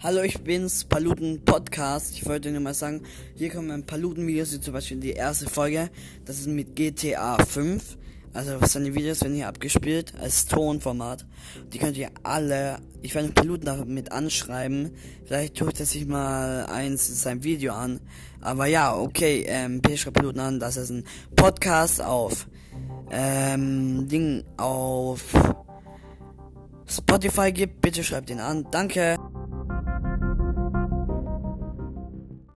Hallo, ich bin's, Paluten Podcast. Ich wollte nur mal sagen, hier kommen ein Paluten-Videos, wie zum Beispiel die erste Folge. Das ist mit GTA 5. Also seine Videos werden hier abgespielt als Tonformat. Die könnt ihr alle, ich werde Paluten damit anschreiben. Vielleicht tut er sich mal eins in seinem Video an. Aber ja, okay, ähm, ich schreibt Paluten an, dass es ein Podcast auf, ähm, Ding auf Spotify gibt. Bitte schreibt ihn an. Danke.